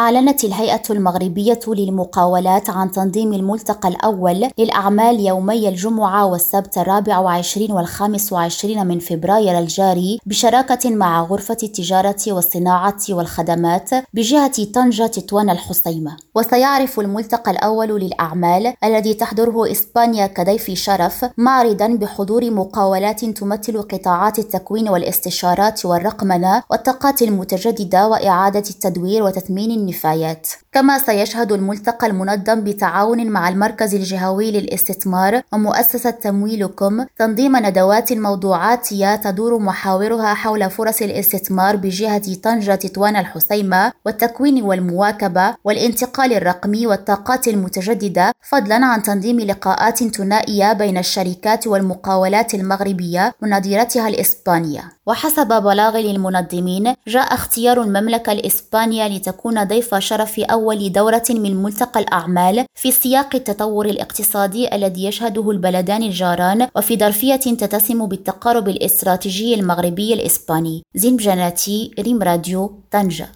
أعلنت الهيئة المغربية للمقاولات عن تنظيم الملتقى الأول للأعمال يومي الجمعة والسبت الرابع وعشرين والخامس وعشرين من فبراير الجاري بشراكة مع غرفة التجارة والصناعة والخدمات بجهة طنجة تطوان الحصيمة. وسيعرف الملتقى الأول للأعمال الذي تحضره إسبانيا كضيف شرف معرضا بحضور مقاولات تمثل قطاعات التكوين والاستشارات والرقمنة والطاقات المتجددة وإعادة التدوير وتثمين النفايات. كما سيشهد الملتقى المنظم بتعاون مع المركز الجهوي للاستثمار ومؤسسة تمويلكم تنظيم ندوات موضوعاتية تدور محاورها حول فرص الاستثمار بجهة طنجة تطوان الحسيمة والتكوين والمواكبة والانتقال الرقمي والطاقات المتجددة فضلا عن تنظيم لقاءات ثنائية بين الشركات والمقاولات المغربية ونظيرتها الإسبانية. وحسب بلاغ المنظمين جاء اختيار المملكة الإسبانية لتكون ضيف شرف أول دورة من ملتقى الأعمال في سياق التطور الاقتصادي الذي يشهده البلدان الجاران وفي ظرفية تتسم بالتقارب الاستراتيجي المغربي الإسباني. زين بجناتي ريم راديو طنجة.